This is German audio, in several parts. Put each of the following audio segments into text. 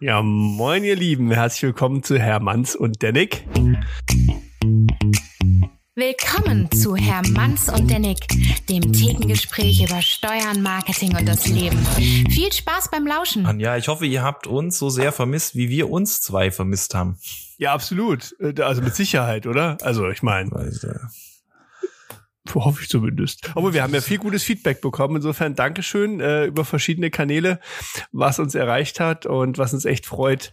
Ja, moin ihr Lieben, herzlich willkommen zu Hermanns und Dennick. Willkommen zu Hermanns und Dennick, dem Thekengespräch über Steuern, Marketing und das Leben. Viel Spaß beim Lauschen. Anja, ich hoffe, ihr habt uns so sehr vermisst, wie wir uns zwei vermisst haben. Ja, absolut. Äh, Also mit Sicherheit, oder? Also ich meine, du. hoffe ich zumindest. Aber wir haben ja viel gutes Feedback bekommen. Insofern Dankeschön äh, über verschiedene Kanäle, was uns erreicht hat und was uns echt freut,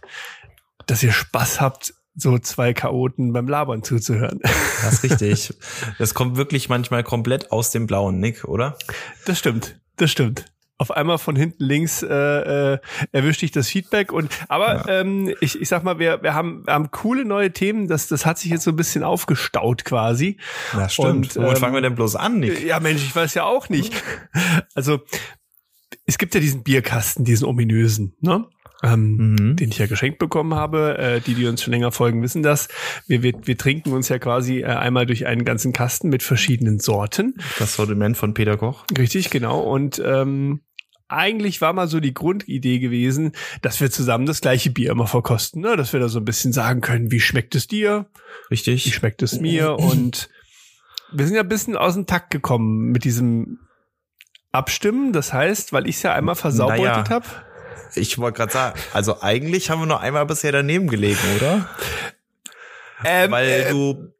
dass ihr Spaß habt, so zwei Chaoten beim Labern zuzuhören. Das ist richtig. Das kommt wirklich manchmal komplett aus dem blauen Nick, oder? Das stimmt, das stimmt. Auf einmal von hinten links äh, äh, erwischt dich das Feedback und aber ähm, ich, ich sag mal, wir, wir, haben, wir haben coole neue Themen, das, das hat sich jetzt so ein bisschen aufgestaut quasi. Das stimmt. Und, Womit ähm, fangen wir denn bloß an, Nick? Ja, Mensch, ich weiß ja auch nicht. Also, es gibt ja diesen Bierkasten, diesen ominösen, ne? Ähm, Mhm. den ich ja geschenkt bekommen habe. Äh, die, die uns schon länger folgen, wissen das. Wir, wir, wir trinken uns ja quasi äh, einmal durch einen ganzen Kasten mit verschiedenen Sorten. Das Sortiment von Peter Koch. Richtig, genau. Und ähm, eigentlich war mal so die Grundidee gewesen, dass wir zusammen das gleiche Bier immer verkosten, ne? dass wir da so ein bisschen sagen können, wie schmeckt es dir, wie Richtig? schmeckt es mir und wir sind ja ein bisschen aus dem Takt gekommen mit diesem Abstimmen. Das heißt, weil ich es ja einmal versaubeutet Naja. habe. Ich wollte gerade sagen, also eigentlich haben wir nur einmal bisher daneben gelegen, oder? Ähm, Weil äh, du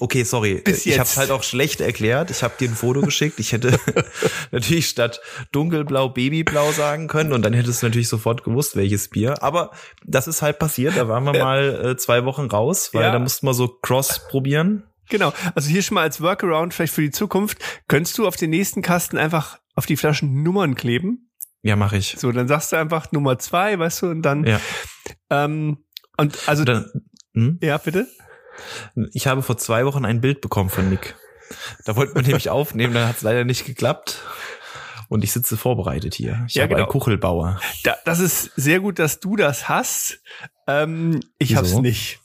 Okay, sorry. bis ich habe jetzt. es halt auch schlecht erklärt. Ich habe dir ein Foto geschickt. Ich hätte natürlich statt dunkelblau Babyblau sagen können und dann hättest du natürlich sofort gewusst, welches Bier. Aber das ist halt passiert. Da waren wir mal äh, zwei Wochen raus, weil Ja. da mussten wir so Cross probieren. Genau. Also hier schon mal als Workaround vielleicht für die Zukunft. Könntest du auf den nächsten Kasten einfach auf die Flaschen Nummern kleben? Ja, mache ich. So, dann sagst du einfach Nummer zwei, weißt du, und dann Ja. ähm, und also dann, hm? ja, bitte. Ich habe vor zwei Wochen ein Bild bekommen von Nick. Da wollten wir nämlich aufnehmen, dann hat es leider nicht geklappt. Und ich sitze vorbereitet hier. Ich Ja, habe genau. einen Kuchelbauer. Da, das ist sehr gut, dass du das hast. Ähm, ich hab's Wieso? nicht.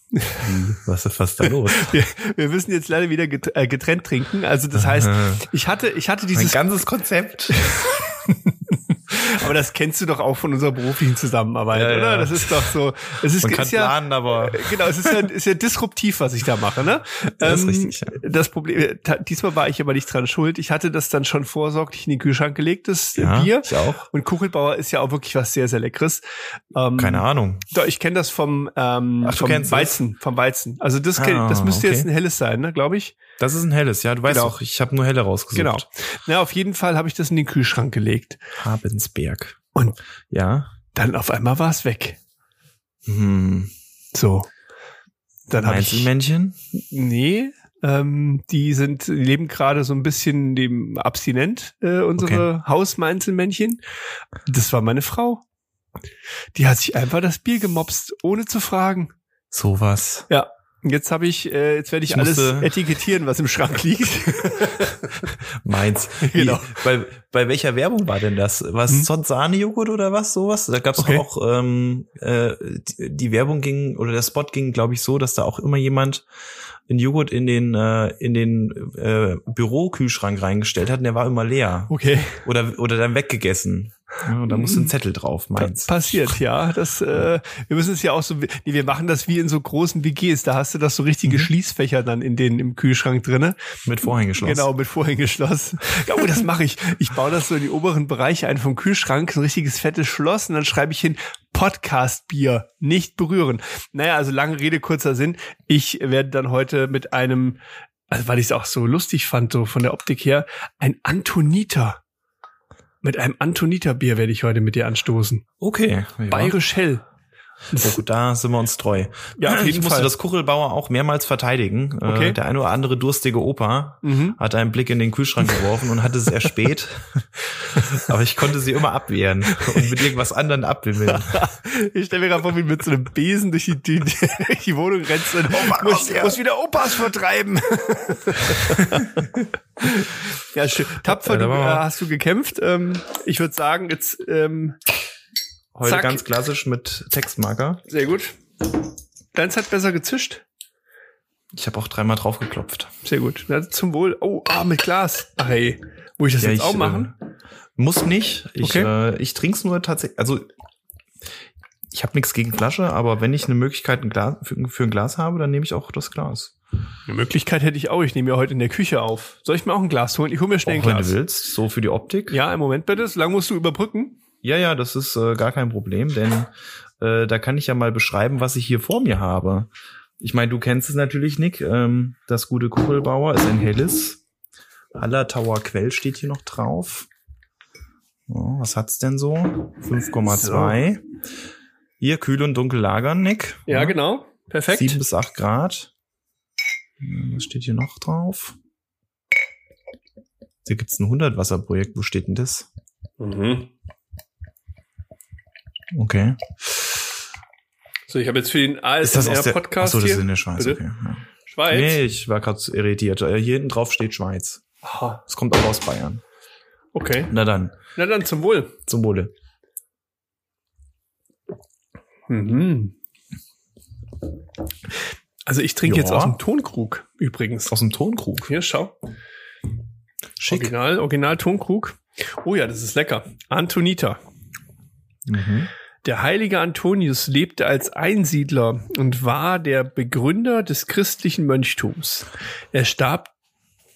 Was ist fast da los? Wir, wir müssen jetzt leider wieder äh, getrennt trinken. Also das heißt, ich hatte, ich hatte dieses, ganzes Konzept. aber das kennst du doch auch von unserer beruflichen Zusammenarbeit, Ja, oder? ja. Das ist doch so. Es ist, Man kann ist ja, planen, aber Genau, es ist ja, ist ja disruptiv, was ich da mache, ne? Das ist richtig, ja. Das Problem, ta- diesmal war ich aber nicht dran schuld. Ich hatte das dann schon vorsorglich in den Kühlschrank gelegt, das äh, ja, Bier. ich auch. Und Kuchelbauer ist ja auch wirklich was sehr, sehr Leckeres. Ähm, Keine Ahnung. Doch, ich kenne das vom, ähm, Ach, vom kennst es? Weizen, vom Weizen. Also das, Ah, das müsste okay. jetzt ein helles sein, ne, glaube ich. Das ist ein helles, ja. Du weißt Genau. auch, ich habe nur helle rausgesucht. Genau. Na, auf jeden Fall habe ich das in den Kühlschrank gelegt. Habensberg. Und Ja. dann auf einmal war es weg. Hm. So. Dann habe ich. Einzelmännchen? Nee. Ähm, die sind, die leben gerade so ein bisschen dem abstinent, äh, unsere Hausmeinzelmännchen. Das war meine Frau. Die hat sich einfach das Bier gemopst, ohne zu fragen. Sowas. Ja. Jetzt habe ich, äh, jetzt werde ich, Ich alles etikettieren, was im Schrank liegt. Meins. Genau. Wie, bei, bei welcher Werbung war denn das? Was Hm? sonst Sahnejoghurt oder was? Sowas? Da gab's Okay. auch, ähm, äh, die, die Werbung ging, oder der Spot ging, glaube ich, so, dass da auch immer jemand einen Joghurt in den, äh, in den äh, Bürokühlschrank reingestellt hat und der war immer leer. Okay. Oder, oder dann weggegessen. Ja, da musste ein Zettel drauf, meins. Passiert, ja. Das, äh, wir müssen es ja auch so, nee, wir machen das wie in so großen WGs. Da hast du das so richtige Mhm. Schließfächer dann in den, im Kühlschrank drinne. Mit Vorhängeschloss. Genau, mit Vorhängeschloss. Ja, oh, das mache ich. Ich baue das so in die oberen Bereiche ein vom Kühlschrank, so ein richtiges fettes Schloss und dann schreibe ich hin Podcast-Bier, nicht berühren. Naja, also lange Rede, kurzer Sinn. Ich werde dann heute mit einem, also weil ich es auch so lustig fand, so von der Optik her, ein Antoniter. Mit einem Antoniter-Bier werde ich heute mit dir anstoßen. Okay. Ja. Bayerisch hell. Ja, gut, da sind wir uns treu. Ja, auf ich musste Fall. das Kuchelbauer auch mehrmals verteidigen. Okay. Äh, der eine oder andere durstige Opa Mhm. hat einen Blick in den Kühlschrank geworfen und hatte es erspäht. Aber ich konnte sie immer abwehren und mit irgendwas anderem abwimmeln. Ich stelle mir gerade vor, wie mit so einem Besen durch die, die, die Wohnung rennst und Mann, muss, muss wieder Opas vertreiben. ja, schön. Tapfer, Ja, da du, äh, hast du gekämpft. Ähm, ich würde sagen, jetzt ähm, Heute Zack. ganz klassisch mit Textmarker. sehr gut. Deins hat besser gezischt. Ich habe auch dreimal draufgeklopft. Sehr gut. Ja, zum Wohl. Oh, ah, mit Glas. Ach ey. Muss ich das Ja, jetzt ich, auch machen? Äh, muss nicht. Ich, Okay. äh, ich trink's nur tatsächlich. Also Ich habe nichts gegen Flasche, aber wenn ich eine Möglichkeit ein Glas, für, für ein Glas habe, dann nehme ich auch das Glas. Eine Möglichkeit hätte ich auch. Ich nehme ja heute in der Küche auf. Soll ich mir auch ein Glas holen? Ich hole mir schnell ein Auch wenn Glas. du willst, so für die Optik. Ja, einen Moment bitte. So lange musst du überbrücken. Ja, ja, das ist äh, gar kein Problem, denn äh, da kann ich ja mal beschreiben, was ich hier vor mir habe. Ich meine, du kennst es natürlich, Nick. Ähm, das gute Kugelbauer ist ein helles. Hallertauer Quell steht hier noch drauf. So, was hat's denn so? 5,2. Hier kühl und dunkel lagern, Nick. Ja, genau. Perfekt. 7 bis 8 Grad. Was steht hier noch drauf? Hier gibt's ein 100-Wasser-Projekt. Wo steht denn das? Mhm. Okay. So, ich habe jetzt für den das ASMR-Podcast Achso, das ist in der Schweiz, Bitte? okay. Ja. Schweiz. Nee, ich war gerade irritiert. Äh, Hier hinten drauf steht Schweiz. Aha. Es kommt auch aus Bayern. Okay. Na dann, Na dann zum Wohl. zum Wohle. Mhm. Also ich trinke jetzt aus dem Tonkrug übrigens. Aus dem Tonkrug. Hier, schau. Schick. Original, Original Tonkrug. Oh ja, das ist lecker. Antonita. Mhm. Der heilige Antonius lebte als Einsiedler und war der Begründer des christlichen Mönchtums. Er starb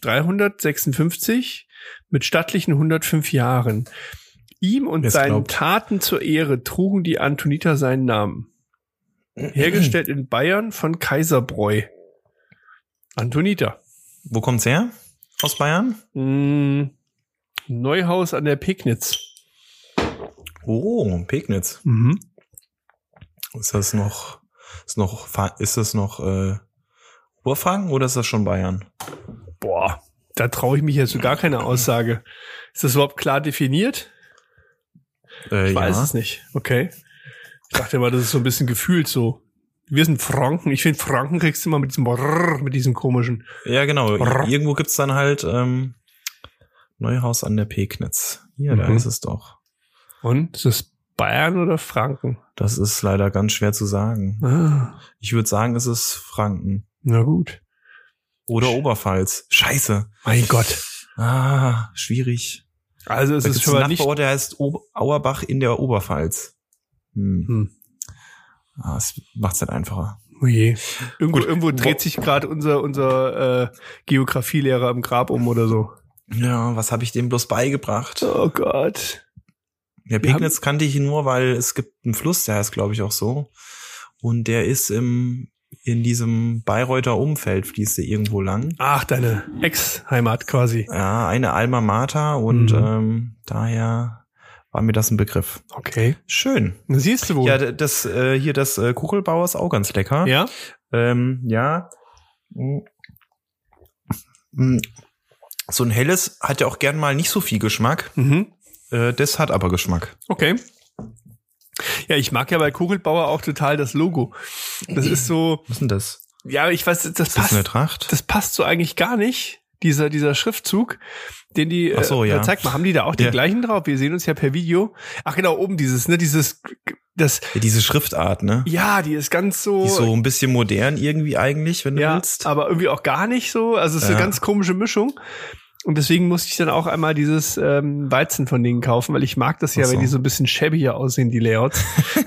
356 mit stattlichen 105 Jahren. Ihm und Wer's seinen glaubt. Taten zur Ehre trugen die Antoniter seinen Namen. Hergestellt in Bayern von Kaiserbräu. Antonita. Wo kommt's her? Aus Bayern? Mm, Neuhaus an der Pegnitz. Oh, Pegnitz. Mhm. Ist das noch, ist noch, ist das noch, äh, Urfranken oder ist das schon Bayern? Boah, da traue ich mich jetzt zu gar keine Aussage. Ist das überhaupt klar definiert? Äh, Ich weiß ja. es nicht. Okay. Ich dachte mal, das ist so ein bisschen gefühlt so. Wir sind Franken. Ich finde, Franken kriegst du immer mit diesem Brrr, mit diesem komischen. Ja, genau. Brrr. Irgendwo gibt's dann halt, ähm, Neuhaus an der Pegnitz. Hier, da Mhm. ist es doch. Und? Ist das Bayern oder Franken? Das ist leider ganz schwer zu sagen. Ah, Ich würde sagen, es ist Franken. na gut. Oder Oberpfalz. Scheiße. Mein Gott. Ah, schwierig. Also es Da ist schon mal nicht. Nachbarort, der heißt Ober Auerbach in der Oberpfalz. Hm. Hm. Ah, das macht's nicht einfacher. Oh je. Irgendwo, Gut. irgendwo dreht sich gerade unser, unser äh, Geografielehrer im Grab um oder so. Ja, was habe ich dem bloß beigebracht? Oh Gott. Der Wir Pegnitz kannte ich nur, weil es gibt einen Fluss, der heißt, glaube ich, auch so. Und der ist im, in diesem Bayreuther Umfeld, fließt der irgendwo lang. Ach, deine Ex-Heimat quasi. Ja, eine Alma Mater und Mhm. ähm, daher war mir das ein Begriff. Okay. Schön. Siehst du wohl. Ja, das äh, hier das äh, Kuchelbauer ist auch ganz lecker. ja? Ähm, ja. Mm. Mm. So ein helles hat ja auch gern mal nicht so viel Geschmack. Mhm. Äh, das hat aber Geschmack. Okay. Ja, ich mag ja bei Kugelbauer auch total das Logo. Das ist so, Was ist denn das? ja, ich weiß, das Ist das eine passt, Tracht? das passt so eigentlich gar nicht. Dieser, dieser Schriftzug, den die, Ach so, äh, ja. zeig mal, haben die da auch die Ja. gleichen drauf? Wir sehen uns ja per Video. Ach genau, oben dieses, ne, dieses, das, Ja, diese Schriftart, ne? ja, die ist ganz so, Die ist so ein bisschen modern irgendwie eigentlich, wenn du ja, willst. aber irgendwie auch gar nicht so. Also es ist eine ganz komische Mischung. Und deswegen musste ich dann auch einmal dieses ähm, Weizen von denen kaufen, weil ich mag das ja, so. wenn die so ein bisschen shabbier aussehen, die Layouts.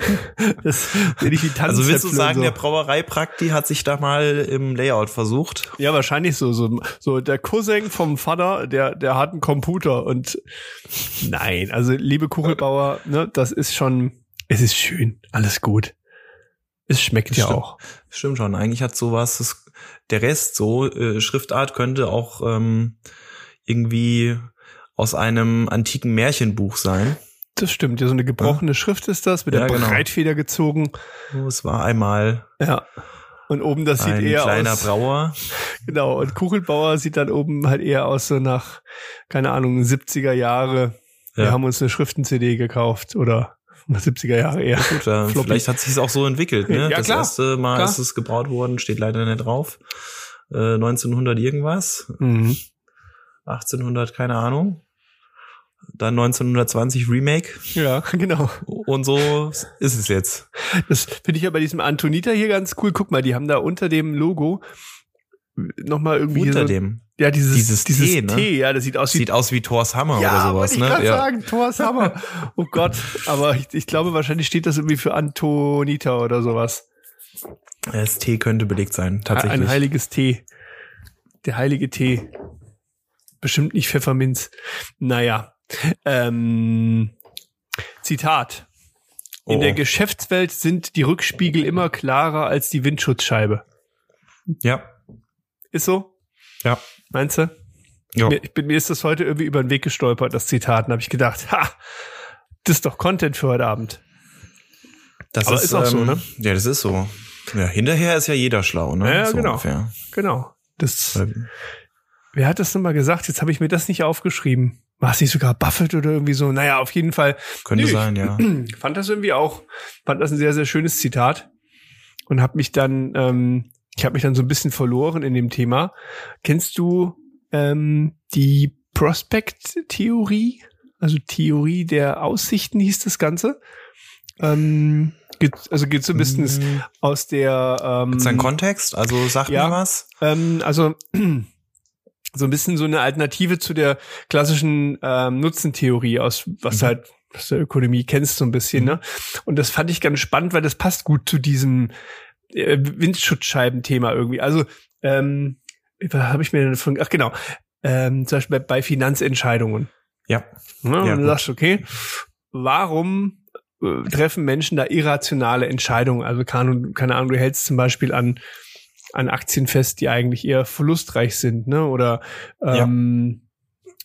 das wenn ich wie Also willst du sagen, und der so. Brauereiprakti hat sich da mal im Layout versucht? Ja, wahrscheinlich so, so. So der Cousin vom Vater, der, der hat einen Computer und nein, also liebe Kugelbauer, ne, das ist schon, es ist schön, alles gut. Es schmeckt Das ja stimmt. auch. Stimmt schon, eigentlich hat sowas, das, der Rest so, äh, Schriftart könnte auch ähm, irgendwie aus einem antiken Märchenbuch sein. Das stimmt, ja, so eine gebrochene Schrift ist das, mit der Ja, genau. Breitfeder gezogen. So, Es war einmal Ja. Und oben, das sieht ein eher kleiner aus. Brauer. Genau. Und Kugelbauer sieht dann oben halt eher aus so nach, keine Ahnung, 70er Jahre. Wir Ja. haben uns eine Schriften-CD gekauft oder 70er Jahre eher. Gut, Floppy. vielleicht hat sich auch so entwickelt. Ne? Ja, das klar, erste Mal klar. ist es gebraut worden, steht leider nicht drauf. Äh, 1900 irgendwas, Mhm. 1800 keine Ahnung. Dann 1920 Remake Ja, genau. und so ist es jetzt. Das finde ich ja bei diesem Antonita hier ganz cool. Guck mal, die haben da unter dem Logo nochmal irgendwie Unter so, dem. Ja, dieses, Dieses dieses T, T, ne? ja, das sieht aus wie Sieht aus wie Thors Hammer ja, oder sowas, ich ne? Ja. sagen, Thors Hammer. Oh Gott, aber ich, ich glaube, wahrscheinlich steht das irgendwie für Antonita oder sowas. Das T könnte belegt sein, tatsächlich. Ein heiliges Tee. Der heilige Tee. Bestimmt nicht Pfefferminz. Naja. Ähm, Zitat. In Oh. der Geschäftswelt sind die Rückspiegel immer klarer als die Windschutzscheibe. ja, Ist so? ja. Meinst du? ja. Mir, ich bin, mir ist das heute irgendwie über den Weg gestolpert, das Zitat. Und habe ich gedacht, ha, das ist doch Content für heute Abend. Das Aber ist auch so, ne? Ja, das ist so. Ja, hinterher ist ja jeder schlau, ne? Ja, so genau. Ungefähr. Genau. Das, Ähm, wer hat das nochmal gesagt? Jetzt habe ich mir das nicht aufgeschrieben. War es nicht sogar Buffett oder irgendwie so? Naja, auf jeden Fall. Könnte Nö, sein, ja. Fand das irgendwie auch, fand das ein sehr, sehr schönes Zitat und habe mich dann, ähm, ich habe mich dann so ein bisschen verloren in dem Thema. Kennst du ähm, die Prospect-Theorie? Also Theorie der Aussichten hieß das Ganze. Ähm, geht, also geht so ein bisschen Mhm. aus der ähm, Sein Kontext, also sag ja. mir was. ähm, also so ein bisschen so eine Alternative zu der klassischen ähm, Nutzentheorie aus, was Mhm. halt aus der Ökonomie kennst so ein bisschen, ne? Und das fand ich ganz spannend, weil das passt gut zu diesem äh, Windschutzscheiben-Thema irgendwie. Also, ähm, was habe ich mir denn von, ach genau, ähm, zum Beispiel bei, bei Finanzentscheidungen. Ja. Ne? Ja, und du gut. sagst, okay, warum äh, treffen Menschen da irrationale Entscheidungen? Also keine, keine Ahnung, du hältst zum Beispiel an, an Aktien fest, die eigentlich eher verlustreich sind, ne? Oder ähm,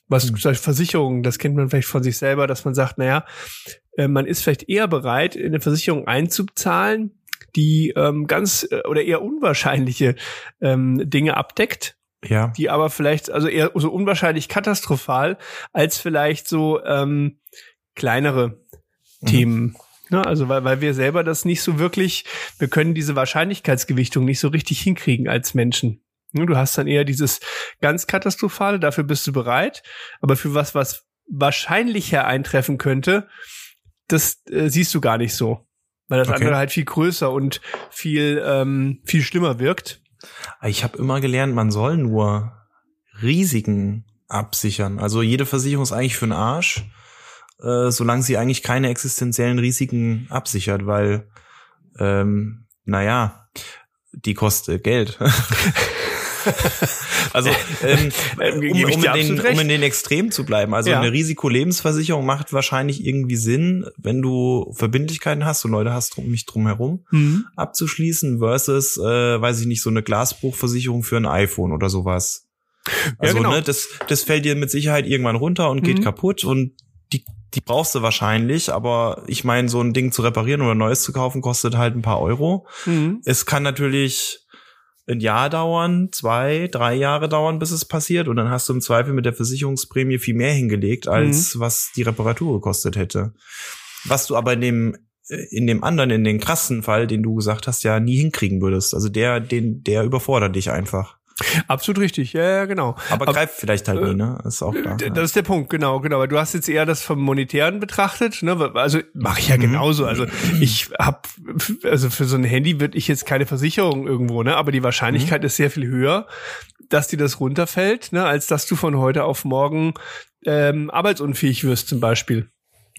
was zum Beispiel Versicherungen, das kennt man vielleicht von sich selber, dass man sagt, naja, äh, man ist vielleicht eher bereit, in eine Versicherung einzuzahlen, die ähm, ganz äh, oder eher unwahrscheinliche ähm, Dinge abdeckt Ja. die aber vielleicht, also eher so unwahrscheinlich katastrophal, als vielleicht so ähm, kleinere Mhm. Themen. Ne? Also weil, weil wir selber das nicht so wirklich, wir können diese Wahrscheinlichkeitsgewichtung nicht so richtig hinkriegen als Menschen. Ne, Du hast dann eher dieses ganz katastrophale, dafür bist du bereit, aber für was, was wahrscheinlicher eintreffen könnte, das äh, siehst du gar nicht so. Weil das Okay. andere halt viel größer und viel, ähm, viel schlimmer wirkt. Ich habe immer gelernt, man soll nur Risiken absichern. Also jede Versicherung ist eigentlich für den Arsch, äh, solange sie eigentlich keine existenziellen Risiken absichert, weil, ähm, naja, die kostet Geld. also ähm, um, um, in den, um in den Extremen zu bleiben. Also Ja. eine Risikolebensversicherung macht wahrscheinlich irgendwie Sinn, wenn du Verbindlichkeiten hast und Leute hast um mich drum herum Mhm. abzuschließen versus, äh, weiß ich nicht, so eine Glasbruchversicherung für ein iPhone oder sowas. Also, genau. ne, das, das fällt dir mit Sicherheit irgendwann runter und geht Mhm. kaputt und die, die brauchst du wahrscheinlich, aber ich meine, so ein Ding zu reparieren oder Neues zu kaufen, kostet halt ein paar Euro. Mhm. Es kann natürlich ein Jahr dauern, zwei, drei Jahre dauern, bis es passiert und dann hast du im Zweifel mit der Versicherungsprämie viel mehr hingelegt, als was die Reparatur gekostet hätte. Was du aber in dem äh, in dem anderen, in den krassen Fall, den du gesagt hast, ja nie hinkriegen würdest. Also der, den, der überfordert dich einfach. Absolut richtig, ja, ja genau. Aber, greift vielleicht halt äh, nie, ne? Ist auch klar. D- ja. Das ist der Punkt, genau, genau. Weil du hast jetzt eher das vom Monetären betrachtet, ne? Also mache ich ja Mhm. genauso. Also ich habe, also für so ein Handy würde ich jetzt keine Versicherung irgendwo, ne? Aber die Wahrscheinlichkeit Mhm. ist sehr viel höher, dass dir das runterfällt, ne? Als dass du von heute auf morgen ähm, arbeitsunfähig wirst zum Beispiel.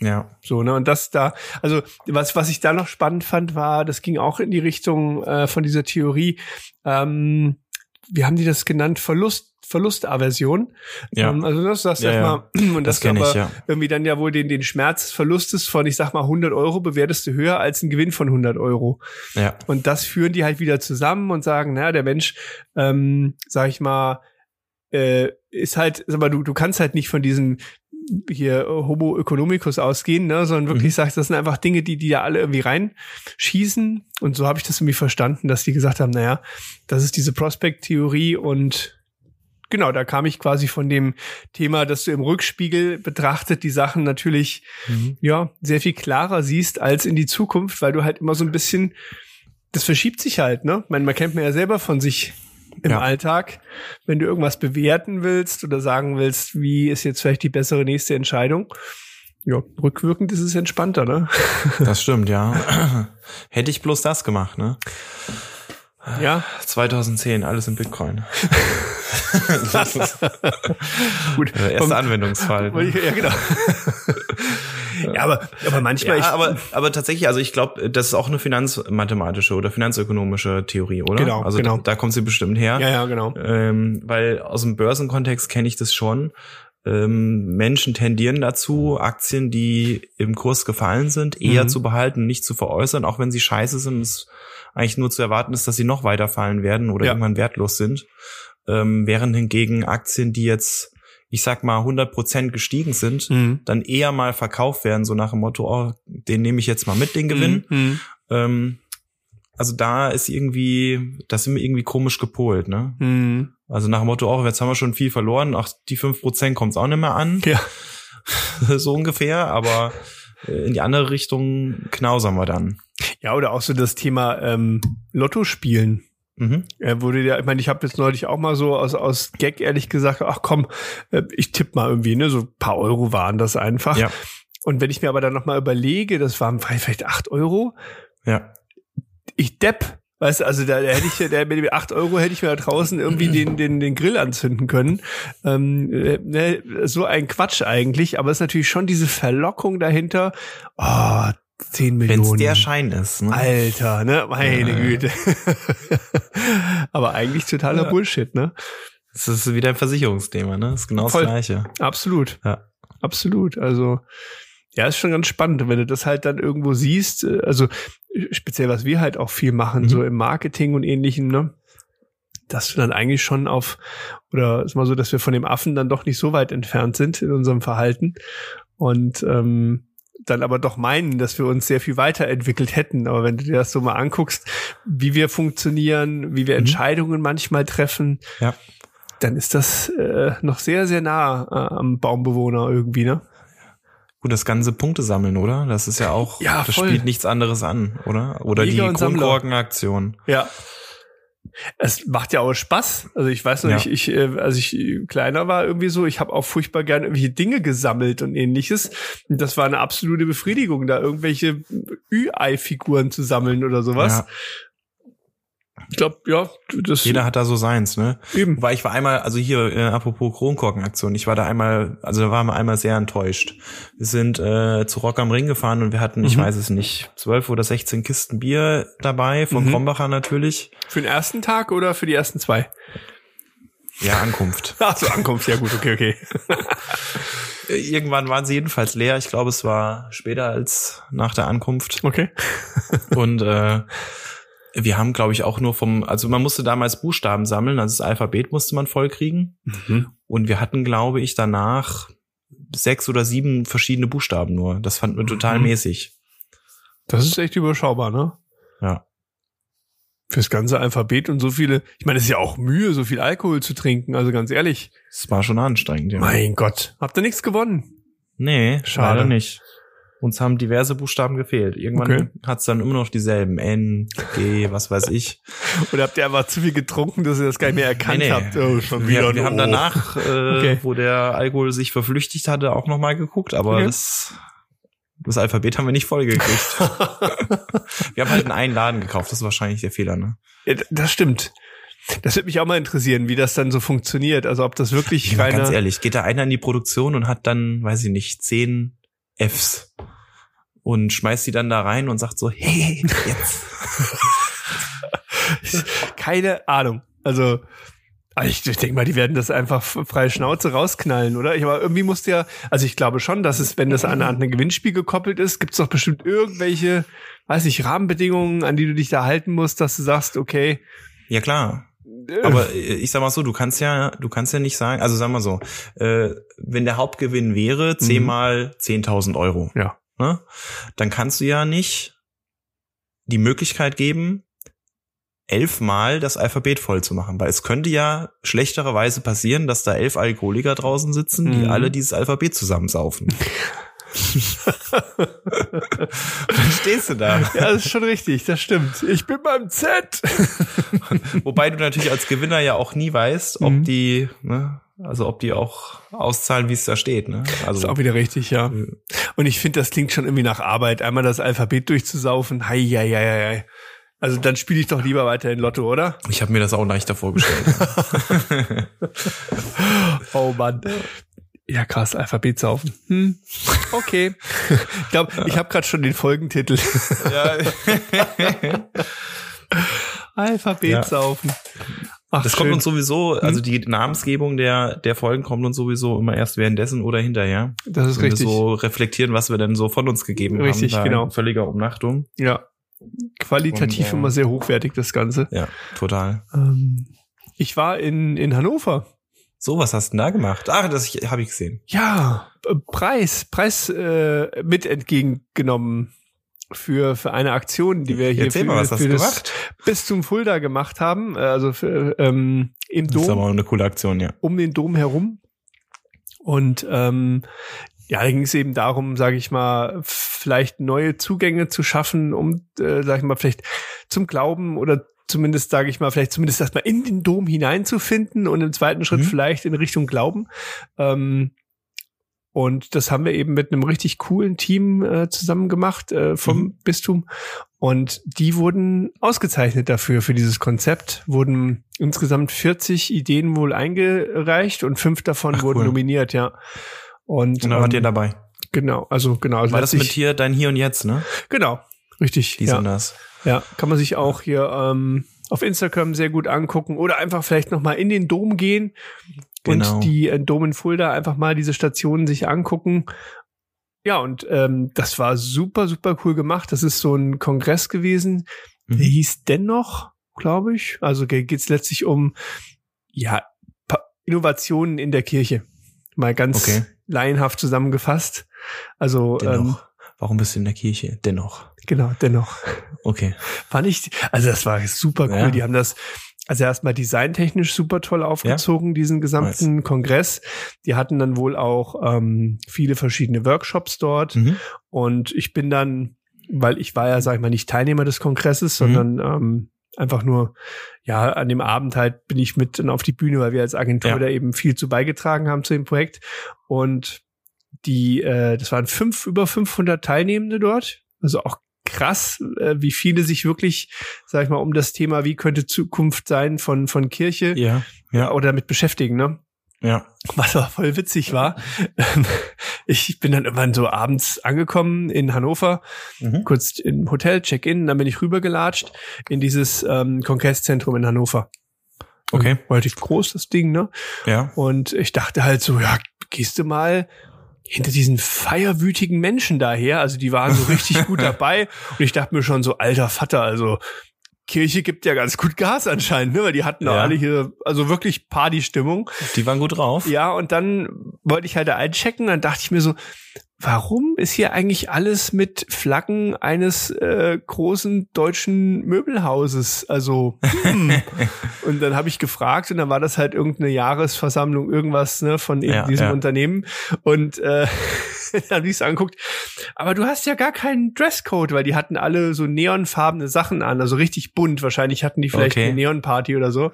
ja. So, ne? Und das da, also was, was ich da noch spannend fand, war, das ging auch in die Richtung äh, von dieser Theorie, ähm, wie haben die das genannt? Verlust, Verlustaversion. Ja. Ähm, also das, das Ja, sag ja. mal, und Das du kenn ich, aber ja. irgendwie dann ja wohl den, den Schmerz des Verlustes von, ich sag mal, 100 Euro bewertest du höher als ein Gewinn von 100 Euro. Ja. Und das führen die halt wieder zusammen und sagen, na, der Mensch, ähm, sag ich mal, äh, ist halt, sag mal, du, du kannst halt nicht von diesem hier äh, Homo economicus ausgehen, ne, sondern wirklich Mhm. sagst, das sind einfach Dinge, die die da alle irgendwie reinschießen. Und so habe ich das irgendwie verstanden, dass die gesagt haben, naja, das ist diese Prospect-Theorie und genau, da kam ich quasi von dem Thema, dass du im Rückspiegel betrachtet die Sachen natürlich Mhm. ja, sehr viel klarer siehst als in die Zukunft, weil du halt immer so ein bisschen, das verschiebt sich halt, ne? Meine, man kennt man ja selber von sich im Ja. Alltag. Wenn du irgendwas bewerten willst oder sagen willst, wie ist jetzt vielleicht die bessere nächste Entscheidung, ja, rückwirkend ist es entspannter, ne? Das stimmt, ja. Hätte ich bloß das gemacht, ne? Ja. 2010, alles in Bitcoin. Gut. Der erste Anwendungsfall. Ich- Ja, genau. Ja, aber, aber manchmal, Ja, ich, aber, aber tatsächlich, also ich glaube, das ist auch eine finanzmathematische oder finanzökonomische Theorie, oder? Genau, also genau. Da, da kommt sie bestimmt her. ja, ja, genau. Ähm, weil aus dem Börsenkontext kenne ich das schon. Ähm, Menschen tendieren dazu, Aktien, die im Kurs gefallen sind, eher Mhm. zu behalten, nicht zu veräußern, auch wenn sie scheiße sind. Es eigentlich nur zu erwarten ist, dass sie noch weiter fallen werden oder Ja. irgendwann wertlos sind. Ähm, während hingegen Aktien, die jetzt, ich sag mal, 100 Prozent gestiegen sind, Mhm. dann eher mal verkauft werden, so nach dem Motto, oh, den nehme ich jetzt mal mit, den Gewinn. Mhm. Ähm, also da ist irgendwie, da sind wir irgendwie komisch gepolt, ne? Mhm. Also nach dem Motto, auch jetzt haben wir schon viel verloren, ach, die 5% kommt es auch nicht mehr an, Ja. so ungefähr, aber äh, in die andere Richtung knausern wir dann. ja, oder auch so das Thema ähm, Lotto spielen. Mhm. Er wurde ja, ich meine, ich habe jetzt neulich auch mal so aus, aus Gag ehrlich gesagt, ach komm, äh, ich tipp mal irgendwie, ne, so ein paar Euro waren das einfach. Ja, Und wenn ich mir aber dann noch mal überlege, das waren vielleicht acht Euro, ja. ich depp. Weißt du, also da, da hätte ich, ja- mit den 8 Euro hätte ich mir da draußen irgendwie den, den, den Grill anzünden können. Ähm, äh, ne, so ein Quatsch eigentlich, aber es ist natürlich schon diese Verlockung dahinter. Oh, 10 Wenn Millionen. es der Schein ist. Ne? Alter, ne? Meine Ja, ja. Güte. aber eigentlich totaler Ja. Bullshit, ne? Das ist wieder ein Versicherungsthema, ne? Das ist genau Voll. das Gleiche. Absolut. Ja. Absolut. Also, ja, ist schon ganz spannend, wenn du das halt dann irgendwo siehst. Also, speziell, was wir halt auch viel machen, Mhm. so im Marketing und ähnlichem, ne? Dass du dann eigentlich schon auf, oder ist mal so, dass wir von dem Affen dann doch nicht so weit entfernt sind in unserem Verhalten. Und, ähm, dann aber doch meinen, dass wir uns sehr viel weiterentwickelt hätten. Aber wenn du dir das so mal anguckst, wie wir funktionieren, wie wir Mhm. Entscheidungen manchmal treffen, Ja. dann ist das äh, noch sehr, sehr nah äh, am Baumbewohner irgendwie, ne? Gut, das ganze Punkte sammeln, oder? Das ist ja auch, Ja, das voll. spielt nichts anderes an, oder? Oder Jäger die. Kronkorkenaktion. Ja. Es macht ja auch Spaß. Also ich weiß noch, Ja. ich, ich, äh, als ich kleiner war, irgendwie so, ich habe auch furchtbar gerne irgendwelche Dinge gesammelt und ähnliches. Und das war eine absolute Befriedigung, da irgendwelche Ü-Ei-Figuren zu sammeln oder sowas. Ja. Ich glaube, ja, das Jeder hat da so seins, ne? eben. Wobei ich war einmal, also hier, äh, apropos Kronkorkenaktion, ich war da einmal, also da waren wir einmal sehr enttäuscht. Wir sind äh, zu Rock am Ring gefahren und wir hatten, ich Mhm. weiß es nicht, zwölf oder 16 Kisten Bier dabei, von Mhm. Krombacher natürlich. Für den ersten Tag oder für die ersten zwei? Ja, Ankunft. Ach so, Ankunft, ja gut, okay, okay. Irgendwann waren sie jedenfalls leer. Ich glaube, es war später als nach der Ankunft. Okay. Und äh, wir haben, glaube ich, auch nur vom, also man musste damals Buchstaben sammeln, also das Alphabet musste man voll kriegen. Mhm. Und wir hatten, glaube ich, danach sechs oder sieben verschiedene Buchstaben nur. Das fanden wir total Mhm. mäßig. Das ist echt überschaubar, ne? Ja. Fürs ganze Alphabet und so viele. Ich meine, es ist ja auch Mühe, so viel Alkohol zu trinken. Also ganz ehrlich. Es war schon anstrengend, ja. Mein Gott. Habt ihr nichts gewonnen? Nee, schade nicht. Uns haben diverse Buchstaben gefehlt. Irgendwann Okay. hat's dann immer noch dieselben. N, G, was weiß ich. Oder habt ihr einfach zu viel getrunken, dass ihr das gar nicht mehr erkannt Nee, nee. habt? Oh, schon Wir, wieder wir haben danach, äh, Okay. wo der Alkohol sich verflüchtigt hatte, auch nochmal geguckt, aber Okay. das, das Alphabet haben wir nicht vollgekriegt. wir haben halt einen einen Laden gekauft, das ist wahrscheinlich der Fehler, ne? Ja, das stimmt. Das würde mich auch mal interessieren, wie das dann so funktioniert. Also ob das wirklich Ich war reine... ganz ehrlich, geht da einer in die Produktion und hat dann, weiß ich nicht, zehn Fs und schmeißt die dann da rein und sagt so, hey, jetzt. Keine Ahnung. Also aber ich, ich denke mal, die werden das einfach freie Schnauze rausknallen, oder? Ich, aber irgendwie musst du ja, also ich glaube schon, dass es, wenn das an, an ein Gewinnspiel gekoppelt ist, gibt es doch bestimmt irgendwelche, weiß ich, Rahmenbedingungen, an die du dich da halten musst, dass du sagst, okay, Ja klar, Aber äh, ich sag mal so, du kannst ja, du kannst ja nicht sagen, also sag mal so, äh, wenn der Hauptgewinn wäre, zehnmal 10.000 Euro, Ja. ne, dann kannst du ja nicht die Möglichkeit geben, elfmal das Alphabet voll zu machen, weil es könnte ja schlechtererweise passieren, dass da elf Alkoholiker draußen sitzen, die Mhm. alle dieses Alphabet zusammensaufen. dann stehst du da. ja, das ist schon richtig, das stimmt. Ich bin beim Z. Wobei du natürlich als Gewinner ja auch nie weißt, ob Mhm. die, ne, also ob die auch auszahlen, wie es da steht, ne? Das ist Also auch wieder richtig, ja. Und ich finde, das klingt schon irgendwie nach Arbeit, einmal das Alphabet durchzusaufen. Hei, hei, hei, hei. Also dann spiele ich doch lieber weiterhin Lotto, oder? Ich habe mir das auch leichter vorgestellt. oh Mann. Ja, krass, Alphabetsaufen. Hm. Okay. Ich glaube, ich habe gerade schon den Folgentitel. ja. Alphabetsaufen. Ach, das schön. kommt uns sowieso, also die Namensgebung der, der Folgen kommt uns sowieso immer erst währenddessen oder hinterher. Das ist Wenn richtig. Wir so reflektieren, was wir denn so von uns gegeben richtig, haben. Richtig, genau. Völliger Umnachtung. Ja. Qualitativ Und, äh, immer sehr hochwertig, das Ganze. Ja, total. Ähm, ich war in, in Hannover. So, was hast du denn da gemacht? Ach, das habe ich gesehen. Ja, Preis, Preis äh, mit entgegengenommen für für eine Aktion, die wir hier Erzähl für, mal, was für das gemacht? bis zum Fulda gemacht haben, also für, ähm, im Dom. Das ist aber auch eine coole Aktion, ja. Um den Dom herum. Und ähm, ja, da ging es eben darum, sage ich mal, vielleicht neue Zugänge zu schaffen, um, äh, sage ich mal, vielleicht zum Glauben oder zumindest, sage ich mal, vielleicht zumindest erstmal in den Dom hineinzufinden und im zweiten Schritt Mhm. vielleicht in Richtung Glauben. Ähm, und das haben wir eben mit einem richtig coolen Team äh, zusammen gemacht äh, vom Mhm. Bistum. Und die wurden ausgezeichnet dafür, für dieses Konzept. Wurden insgesamt 40 Ideen wohl eingereicht und fünf davon Ach, wurden cool. nominiert, ja. Und, Und da wart ihr ähm, dabei. Genau, also genau. Also War das mit hier dein Hier und Jetzt, ne? Genau, richtig. Dies ja. und das. Ja, kann man sich auch hier ähm, auf Instagram sehr gut angucken oder einfach vielleicht noch mal in den Dom gehen Genau. und die äh, Dom in Fulda einfach mal diese Stationen sich angucken. Ja, und ähm, das war super, super cool gemacht. Das ist so ein Kongress gewesen. Mhm. Der hieß dennoch, glaube ich. Also ge- geht's letztlich um ja Innovationen in der Kirche. Mal ganz Okay. laienhaft zusammengefasst. Also ähm. Warum bist du in der Kirche? Dennoch. genau, dennoch. Okay. Fand ich, also das war super cool. Ja. Die haben das also erstmal designtechnisch super toll aufgezogen, diesen gesamten Kongress. Die hatten dann wohl auch ähm, viele verschiedene Workshops dort. Mhm. Und ich bin dann, weil ich war ja, sag ich mal, nicht Teilnehmer des Kongresses, Mhm. sondern ähm, einfach nur, ja, an dem Abend halt bin ich mit dann auf die Bühne, weil wir als Agentur Ja. da eben viel zu beigetragen haben zu dem Projekt. Und die, äh, das waren fünf, über 500 Teilnehmende dort. Also auch krass, äh, wie viele sich wirklich, sag ich mal, um das Thema, wie könnte Zukunft sein von, von Kirche Ja. Ja. oder damit beschäftigen, ne? Ja. Was aber voll witzig war, ich bin dann irgendwann so abends angekommen in Hannover, Mhm. kurz im Hotel, Check-in, dann bin ich rübergelatscht in dieses ähm, Kongresszentrum in Hannover. Okay. Relativ groß, das Ding, ne? Ja. Und ich dachte halt so, ja, gehst du mal hinter diesen feierwütigen Menschen daher. Also die waren so richtig gut dabei. Und ich dachte mir schon so, alter Vater, also Kirche gibt ja ganz gut Gas anscheinend, ne? Weil die hatten Ja. alle hier, also wirklich Partystimmung. Die waren gut drauf. Ja, und dann wollte ich halt da einchecken, dann dachte ich mir so, warum ist hier eigentlich alles mit Flaggen eines äh, großen deutschen Möbelhauses? Also, hm. und dann habe ich gefragt und dann war das halt irgendeine Jahresversammlung, irgendwas ne, von eben Ja, diesem ja. Unternehmen. Und äh, dann habe ich es angeguckt. Aber du hast ja gar keinen Dresscode, weil die hatten alle so neonfarbene Sachen an, also richtig bunt. Wahrscheinlich hatten die vielleicht Okay. eine Neonparty oder so.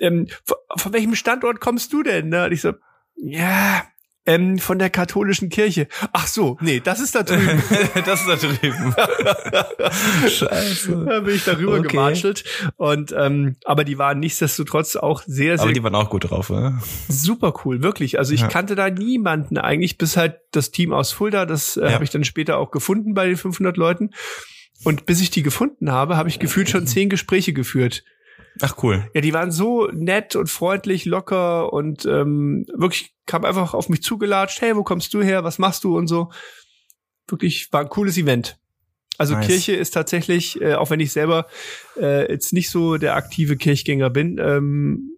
Ähm, von, von welchem Standort kommst du denn? Ne? Und ich so, ja, ähm, von der katholischen Kirche. Ach so, nee, das ist da drüben. das ist da drüben. Scheiße. da bin ich darüber Okay. gematschelt. Und ähm, aber die waren nichtsdestotrotz auch sehr, sehr Aber die waren auch gut drauf, ne? super cool, wirklich. Also ich Ja. kannte da niemanden eigentlich, bis halt das Team aus Fulda, das äh, Ja. habe ich dann später auch gefunden bei den 500 Leuten. Und bis ich die gefunden habe, habe ich gefühlt schon zehn Gespräche geführt. Ach cool. Ja, die waren so nett und freundlich, locker und ähm, wirklich kam einfach auf mich zugelatscht. Hey, wo kommst du her? Was machst du und so. Wirklich war ein cooles Event. Also Nice. Kirche ist tatsächlich, äh, auch wenn ich selber äh, jetzt nicht so der aktive Kirchgänger bin, ähm,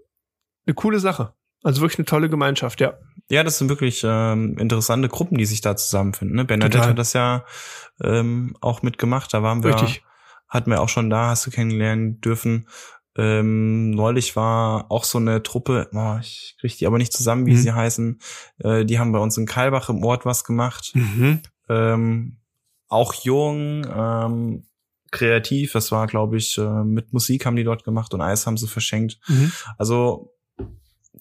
eine coole Sache. Also wirklich eine tolle Gemeinschaft, ja. Ja, das sind wirklich ähm, interessante Gruppen, die sich da zusammenfinden. Ne? Bernadette hat das ja ähm, auch mitgemacht. Da waren wir, Richtig. hatten wir auch schon da, hast du kennenlernen dürfen. Ähm, neulich war auch so eine Truppe, boah, ich krieg die aber nicht zusammen, wie Mhm. sie heißen. Äh, die haben bei uns in Kalbach im Ort was gemacht. Mhm. Ähm, auch jung, ähm, kreativ. Das war, glaube ich, äh, mit Musik haben die dort gemacht und Eis haben sie verschenkt. Mhm. Also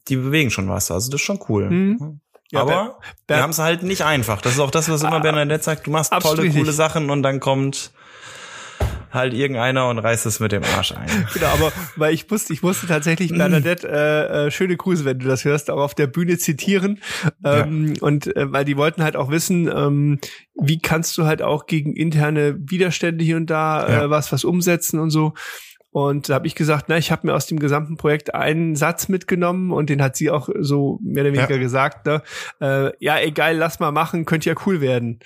die bewegen schon was. Also das ist schon cool. Mhm. Ja, aber Ber- wir haben es halt nicht einfach. Das ist auch das, was immer Ah, Bernadette sagt. Du machst tolle, coole. Sachen und dann kommt halt irgendeiner und reißt es mit dem Arsch ein. Genau, aber weil ich musste, ich musste tatsächlich Bernadette äh, äh, schöne Grüße, wenn du das hörst, auch auf der Bühne zitieren. Ähm, ja. Und äh, weil die wollten halt auch wissen, ähm, wie kannst du halt auch gegen interne Widerstände hier und da äh, ja. was was umsetzen und so. Und da habe ich gesagt, na, ich habe mir aus dem gesamten Projekt einen Satz mitgenommen und den hat sie auch so mehr oder weniger ja. gesagt, ne? Äh, ja, egal, lass mal machen, könnte ja cool werden.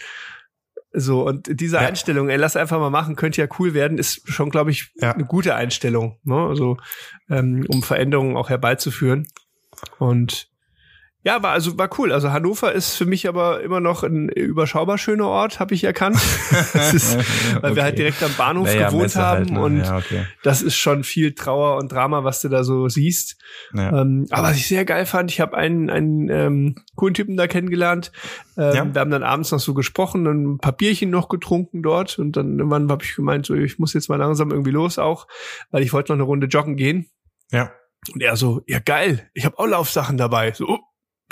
So, und diese ja. Einstellung, ey, lass einfach mal machen, könnte ja cool werden, ist schon, glaube ich, ja. eine gute Einstellung, ne? Also, ähm, um Veränderungen auch herbeizuführen. Und ja, war also war cool. Also Hannover ist für mich aber immer noch ein überschaubar schöner Ort, habe ich erkannt. ist, weil okay. wir halt direkt am Bahnhof naja, gewohnt haben halt, ne? und ja, okay. das ist schon viel Trauer und Drama, was du da so siehst. Ja. Ähm, aber was ich sehr geil fand, ich habe einen einen ähm, coolen Typen da kennengelernt. Ähm, ja. Wir haben dann abends noch so gesprochen, ein Papierchen noch getrunken dort und dann irgendwann habe ich gemeint, so ich muss jetzt mal langsam irgendwie los auch, weil ich wollte noch eine Runde joggen gehen. Ja. Und er so, ja geil, ich habe auch Laufsachen dabei. So, oh,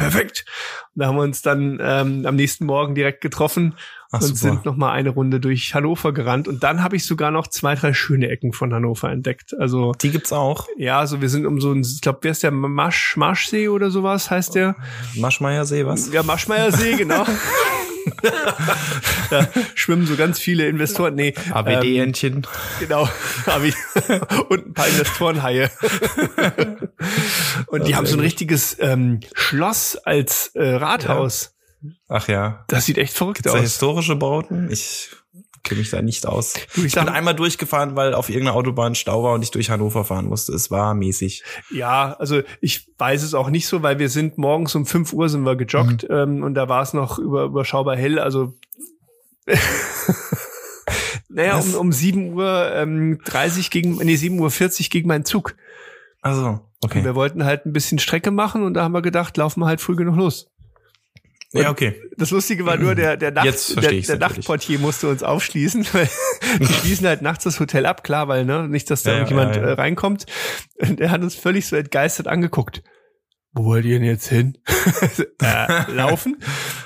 perfekt. Und da haben wir uns dann ähm, am nächsten Morgen direkt getroffen Ach, und super. sind noch mal eine Runde durch Hannover gerannt. Und dann habe ich sogar noch zwei, drei schöne Ecken von Hannover entdeckt. Also die gibt's auch. Ja, also wir sind um so ein, ich glaube, wer ist der Masch Marschsee oder sowas heißt der? Maschmeiersee, was? Ja, Maschmeiersee, genau. da schwimmen so ganz viele Investoren. Nee, ABD-Entchen. Ähm, genau. Und ein paar Investorenhaie. Und die haben so ein richtiges ähm, Schloss als äh, Rathaus. Ach ja. Das sieht echt verrückt Gibt's aus. Da historische Bauten? Ich kenne mich da nicht aus. Du, ich, ich bin einmal durchgefahren, weil auf irgendeiner Autobahn Stau war und ich durch Hannover fahren musste. Es war mäßig. Ja, also ich weiß es auch nicht so, weil wir sind morgens um 5 Uhr sind wir gejoggt mhm. ähm, und da war es noch über, überschaubar hell. Also naja, um, um 7 Uhr ähm, 30 gegen, nee, 7 Uhr 40 gegen meinen Zug. Also, okay. Und wir wollten halt ein bisschen Strecke machen und da haben wir gedacht, laufen wir halt früh genug los. Und ja, okay. Das Lustige war nur, der, der, Nacht, der, der Nachtportier musste uns aufschließen, weil die schließen halt nachts das Hotel ab, klar, weil, ne, nicht, dass da ja, irgendjemand ja, ja. Äh, reinkommt. Und er hat uns völlig so entgeistert angeguckt. Wo wollt ihr denn jetzt hin? äh, laufen.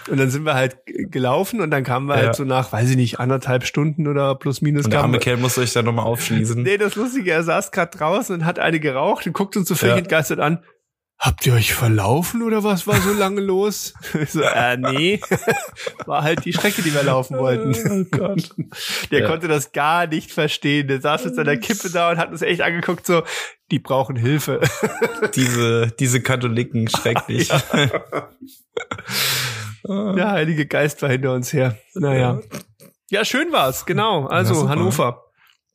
Und dann sind wir halt gelaufen und dann kamen wir halt so nach, weiß ich nicht, anderthalb Stunden oder plus minus. Und der arme Kerl musste euch dann nochmal aufschließen. nee, das Lustige, er saß gerade draußen und hat eine geraucht und guckt uns so völlig entgeistert an habt ihr euch verlaufen oder was war so lange los? so, äh, nee, war halt die Strecke, die wir laufen wollten. Oh Gott. Der ja. konnte das gar nicht verstehen. Der saß mit seiner Kippe da und hat uns echt angeguckt, so, die brauchen Hilfe. diese, diese Katholiken, schrecklich. Ja. Der Heilige Geist war hinter uns her. Naja. Ja, schön war's, genau. Also, Hannover.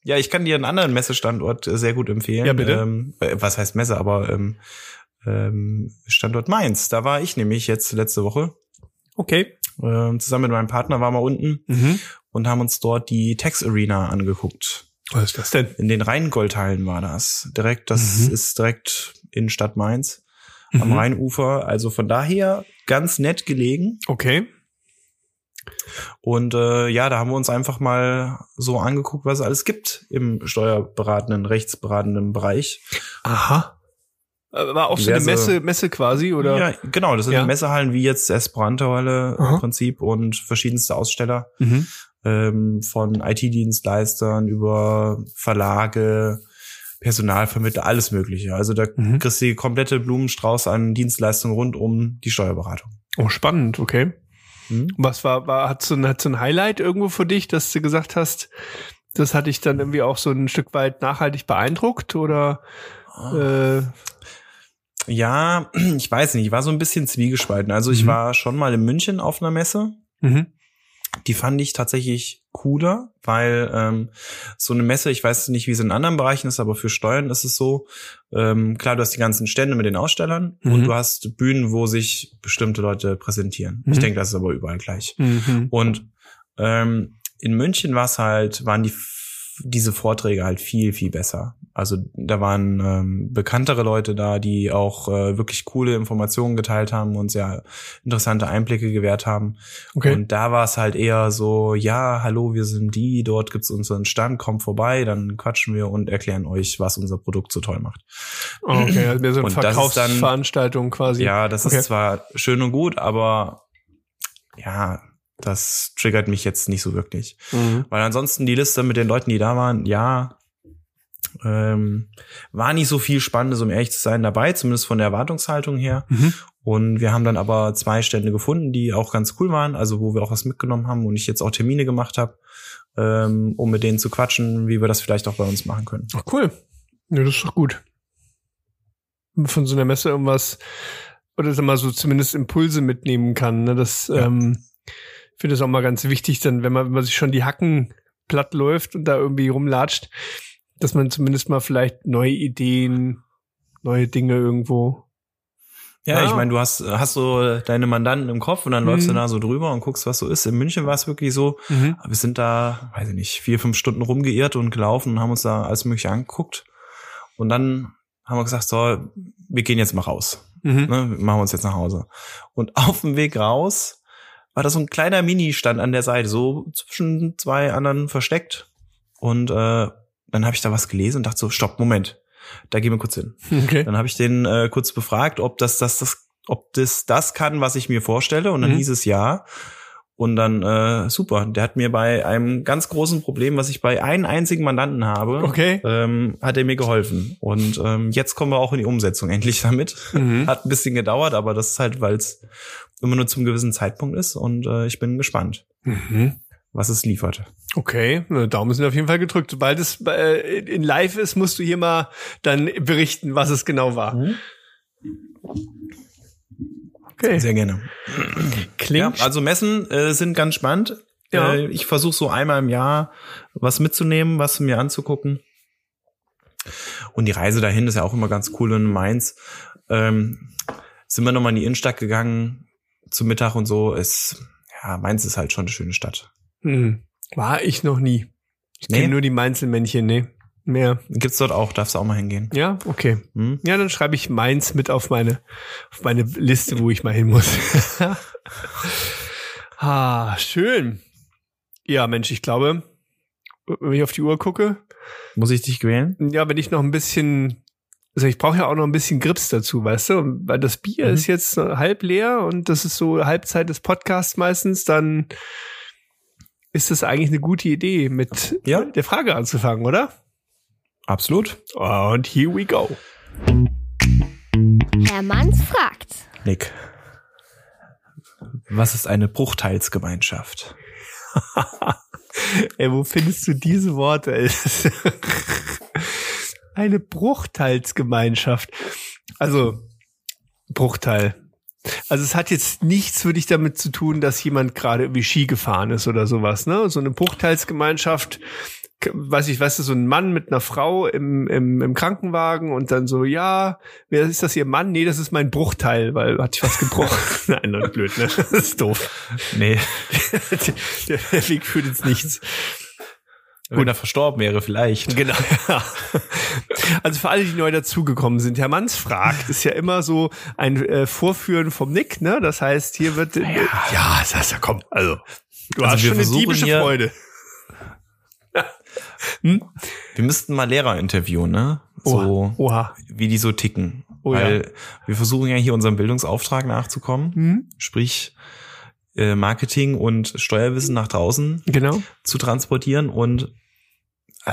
Ja, ich kann dir einen anderen Messestandort sehr gut empfehlen. Ja, bitte. Ähm, was heißt Messe, aber ähm, ähm, Standort Mainz. Da war ich nämlich jetzt letzte Woche. Okay. Ähm, zusammen mit meinem Partner waren wir unten mhm. und haben uns dort die Tex Arena angeguckt. Was ist das denn? In den Rheingoldhallen war das. Direkt, das mhm. ist direkt in Stadt Mainz mhm. am Rheinufer. Also von daher ganz nett gelegen. Okay. Und äh, ja, da haben wir uns einfach mal so angeguckt, was es alles gibt im steuerberatenden, rechtsberatenden Bereich. Aha. Äh, war auch so eine Messe, Messe quasi, oder? Ja, genau. Das sind ja. Messehallen wie jetzt Esperanto-Halle im Prinzip und verschiedenste Aussteller mhm. ähm, von IT-Dienstleistern über Verlage, Personalvermittler, alles Mögliche. Also da mhm. kriegst du die komplette Blumenstrauß an Dienstleistungen rund um die Steuerberatung. Oh, spannend, okay. Mhm. Was war, war, hat so, ein, hat so ein Highlight irgendwo für dich, dass du gesagt hast, das hat dich dann irgendwie auch so ein Stück weit nachhaltig beeindruckt oder? Oh. Äh, ja, ich weiß nicht, ich war so ein bisschen zwiegespalten. Also ich mhm. war schon mal in München auf einer Messe. Mhm. Die fand ich tatsächlich cooler, weil ähm, so eine Messe, ich weiß nicht, wie es in anderen Bereichen ist, aber für Steuern ist es so, ähm, klar, du hast die ganzen Stände mit den Ausstellern mhm. und du hast Bühnen, wo sich bestimmte Leute präsentieren. Ich mhm. denke, das ist aber überall gleich. Mhm. Und ähm, in München war es halt, waren die diese Vorträge halt viel, viel besser. Also da waren ähm, bekanntere Leute da, die auch äh, wirklich coole Informationen geteilt haben und sehr interessante Einblicke gewährt haben. Okay. Und da war es halt eher so, ja, hallo, wir sind die, dort gibt's unseren Stand, kommt vorbei, dann quatschen wir und erklären euch, was unser Produkt so toll macht. Okay, also so eine Verkaufsveranstaltung quasi. Ja, das okay. ist zwar schön und gut, aber ja, das triggert mich jetzt nicht so wirklich. Mhm. Weil ansonsten die Liste mit den Leuten, die da waren, ja, ähm, war nicht so viel Spannendes, um ehrlich zu sein, dabei, zumindest von der Erwartungshaltung her. Mhm. Und wir haben dann aber zwei Stände gefunden, die auch ganz cool waren, also wo wir auch was mitgenommen haben und ich jetzt auch Termine gemacht habe, ähm, um mit denen zu quatschen, wie wir das vielleicht auch bei uns machen können. Ach, cool. Ja, das ist doch gut. Von so einer Messe irgendwas, oder sag mal so zumindest Impulse mitnehmen kann. Ne? Das Ja. ähm, finde das auch mal ganz wichtig, dann, wenn man, wenn man sich schon die Hacken platt läuft und da irgendwie rumlatscht, dass man zumindest mal vielleicht neue Ideen, neue Dinge irgendwo. Ja, Ah. ich meine, du hast, hast so deine Mandanten im Kopf und dann läufst du Mhm. da so drüber und guckst, was so ist. In München war es wirklich so, wir sind da, weiß ich nicht, vier, fünf Stunden rumgeirrt und gelaufen und haben uns da alles mögliche angeguckt. Und dann haben wir gesagt, so, wir gehen jetzt mal raus. Mhm. Ne, wir machen uns jetzt nach Hause. Und auf dem Weg raus war da so ein kleiner Mini-Stand an der Seite, so zwischen zwei anderen versteckt. Und äh, dann habe ich da was gelesen und dachte so, stopp, Moment, da gehen wir kurz hin. Okay. Dann habe ich den äh, kurz befragt, ob das, das, das, ob das das kann, was ich mir vorstelle. Und dann Mhm. hieß es ja. Und dann äh, super. Der hat mir bei einem ganz großen Problem, was ich bei einem einzigen Mandanten habe, Okay. ähm, hat er mir geholfen. Und ähm, jetzt kommen wir auch in die Umsetzung endlich damit. Mhm. Hat ein bisschen gedauert, aber das ist halt, weil es immer nur zum gewissen Zeitpunkt ist. Und äh, ich bin gespannt, Mhm. was es liefert. Okay, Daumen sind auf jeden Fall gedrückt. Sobald es äh, in live ist, musst du hier mal dann berichten, was es genau war. Okay, Sehr gerne. klingt. Ja, also Messen äh, sind ganz spannend. Ja. Äh, ich versuche so einmal im Jahr was mitzunehmen, was mir anzugucken. Und die Reise dahin ist ja auch immer ganz cool. In Mainz ähm, sind wir nochmal in die Innenstadt gegangen zum Mittag und so. Es, ja, Mainz ist halt schon eine schöne Stadt. Hm. War ich noch nie. Ich Nee? kenne nur die Mainzelmännchen, nee. Mehr. Gibt's dort auch, darfst du auch mal hingehen. Ja, okay. Hm? Ja, dann schreibe ich Mainz mit auf meine, auf meine Liste, wo ich mal hin muss. ah, schön. Ja, Mensch, ich glaube, wenn ich auf die Uhr gucke, Muss ich dich quälen? Ja, wenn ich noch ein bisschen, also ich brauche ja auch noch ein bisschen Grips dazu, weißt du? Weil das Bier Mhm. ist jetzt halb leer und das ist so Halbzeit des Podcasts meistens, dann ist das eigentlich eine gute Idee, mit Ja. der Frage anzufangen, oder? Absolut. Und here we go. Herr Manns fragt. Nick. Was ist eine Bruchteilsgemeinschaft? Ey, wo findest du diese Worte? Eine Bruchteilsgemeinschaft. Also, Bruchteil. Also es hat jetzt nichts für dich damit zu tun, dass jemand gerade irgendwie Ski gefahren ist oder sowas, ne? So eine Bruchteilsgemeinschaft, weiß ich, weißt du, so ein Mann mit einer Frau im, im, im Krankenwagen und dann so, ja, wer ist das ihr Mann? Nee, das ist mein Bruchteil, weil hat sich was gebrochen. Nein, ist blöd, ne? Das ist doof. Nee, der, der Weg führt ins Nichts. Wenn er verstorben wäre vielleicht. Genau. Ja. Also für alle, die neu dazugekommen sind, Herr Manns fragt, ist ja immer so ein äh, Vorführen vom Nick, ne? Das heißt, hier wird äh, ja, das heißt ja komm, also du Also hast schon eine diebische Freude. Wir müssten mal Lehrer interviewen, ne? So, Oha. Oha. wie die so ticken. Oh ja. Weil wir versuchen ja hier unserem Bildungsauftrag nachzukommen. Hm? Sprich, äh, Marketing und Steuerwissen nach draußen Genau. zu transportieren. Und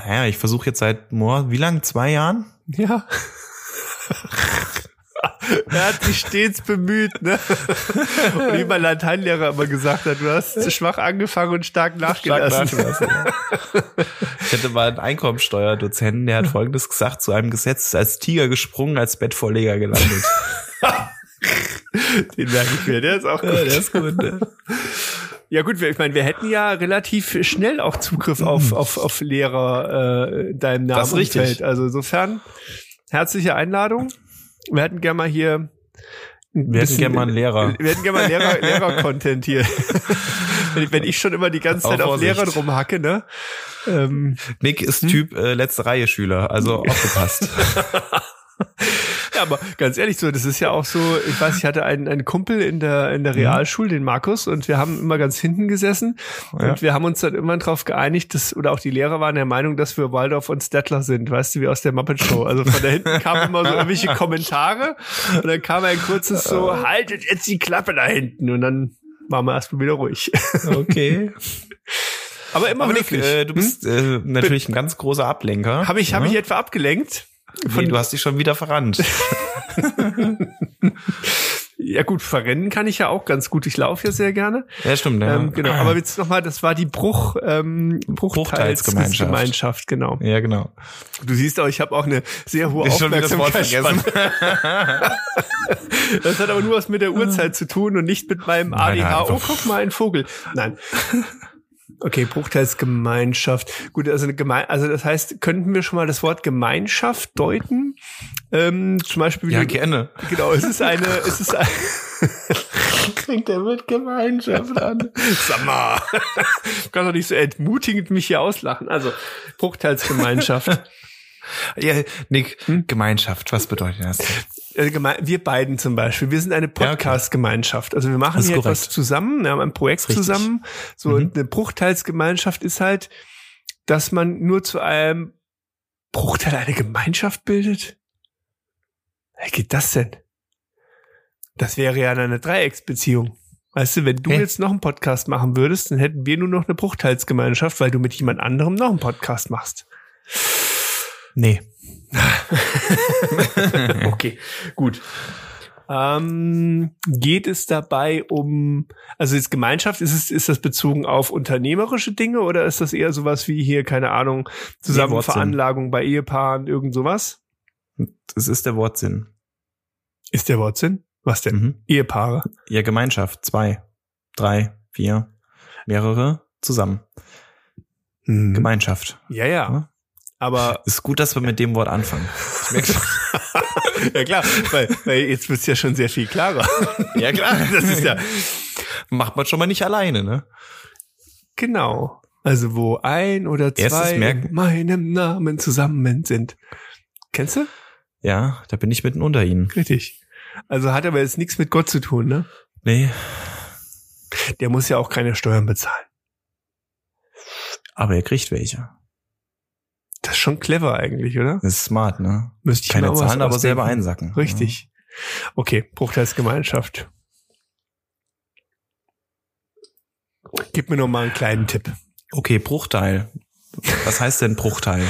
ja, ich versuche jetzt seit, boah, wie lang? Zwei Jahren? Ja. er hat sich stets bemüht, ne? Und wie mein Lateinlehrer immer gesagt hat, du hast schwach angefangen und stark nachgelassen. Ich hatte mal einen Einkommensteuerdozenten, der hat Folgendes gesagt zu einem Gesetz, als Tiger gesprungen, als Bettvorleger gelandet. Den merke ich mir, der ist auch gut. der ist gut, ne? Ja gut, ich meine, wir hätten ja relativ schnell auch Zugriff auf, auf, auf Lehrer äh, in deinem Namen. Das ist richtig. Umfeld. Also insofern, herzliche Einladung. Wir hätten gerne mal hier ein Wir hätten gerne mal einen Lehrer. Wir hätten gerne mal Lehrer, Lehrer-Content hier. wenn, wenn ich schon immer die ganze Zeit Auf auf Lehrern rumhacke, ne? Ähm, Nick ist Typ äh, letzte Reihe Schüler, also aufgepasst. Ja, aber ganz ehrlich so, das ist ja auch so, ich weiß, ich hatte einen, einen Kumpel in der, in der Mhm. Realschule, den Markus, und wir haben immer ganz hinten gesessen Ja. und wir haben uns dann immer darauf geeinigt, dass, oder auch die Lehrer waren der Meinung, dass wir Waldorf und Stettler sind, weißt du, wie aus der Muppet Show. Also von da hinten kamen immer so irgendwelche Kommentare und dann kam ein kurzes so, haltet jetzt die Klappe da hinten und dann waren wir erstmal wieder ruhig. Okay. Aber immer Aber Nick, höflich. äh, du bist äh, natürlich ein ganz großer Ablenker. Habe ich, hab ne? ich etwa abgelenkt? Nee, du hast dich schon wieder verrannt. Ja gut, verrennen kann ich ja auch ganz gut. Ich laufe ja sehr gerne. ja, stimmt, ja. Ähm, genau. Aber jetzt nochmal, das war die Bruch, ähm, Bruchteilsgemeinschaft. Bruchteilsgemeinschaft, genau. ja, genau. Du siehst auch, ich habe auch eine sehr hohe wieder das Aufmerksamkeitsspanne. Das hat aber nur was mit der Uhrzeit zu tun und nicht mit meinem Nein, ADH. Oh, guck mal, ein Vogel. Nein. Okay, Bruchteilsgemeinschaft. Gut, also eine Geme also das heißt, könnten wir schon mal das Wort Gemeinschaft deuten? Ähm, zum Beispiel, wie Ja, du- gerne. genau, es ist eine, es ist ein, Klingt der mit Gemeinschaft an. sag mal, du kannst doch nicht so entmutigend mich hier auslachen. Also, Bruchteilsgemeinschaft. Ja, Nick, Hm? Gemeinschaft, was bedeutet das? Äh, wir beiden zum Beispiel, wir sind eine. Podcast-Gemeinschaft. Also wir machen hier korrekt. etwas zusammen, wir haben ein Projekt zusammen. So, Mhm. eine Bruchteilsgemeinschaft ist halt, dass man nur zu einem Bruchteil eine Gemeinschaft bildet? Wie geht das denn? Das wäre ja eine Dreiecksbeziehung. Weißt du, wenn du Hä? jetzt noch einen Podcast machen würdest, dann hätten wir nur noch eine Bruchteilsgemeinschaft, weil du mit jemand anderem noch einen Podcast machst. Nee. okay, gut. Ähm, geht es dabei um, also jetzt Gemeinschaft, ist es, ist das bezogen auf unternehmerische Dinge oder ist das eher sowas wie hier, keine Ahnung, Zusammenveranlagung bei Ehepaaren, irgend sowas? Das ist der Wortsinn. Ist der Wortsinn? Was denn? Mhm. Ehepaare. Ja, Gemeinschaft. Zwei, drei, vier, mehrere zusammen. Mhm. Gemeinschaft. Ja, ja. Aber, Ist gut, dass wir mit dem Wort anfangen. Ja klar, weil, weil jetzt wird's ja schon sehr viel klarer. ja, klar. Das ist ja, Macht man schon mal nicht alleine, ne? genau. Also wo ein oder Erstes zwei Merken- in meinem Namen zusammen sind. Kennst du? Ja, da bin ich mitten unter ihnen. Richtig. Also hat aber jetzt nichts mit Gott zu tun, ne? Nee, Der muss ja auch keine Steuern bezahlen. aber er kriegt welche. Ist schon clever eigentlich, oder? Das ist smart, ne? Müsste ich Keine zahlen, aber selber einsacken. Richtig. Okay, Bruchteilsgemeinschaft. Gib mir noch mal einen kleinen Tipp. Okay, Bruchteil. Was heißt denn Bruchteil?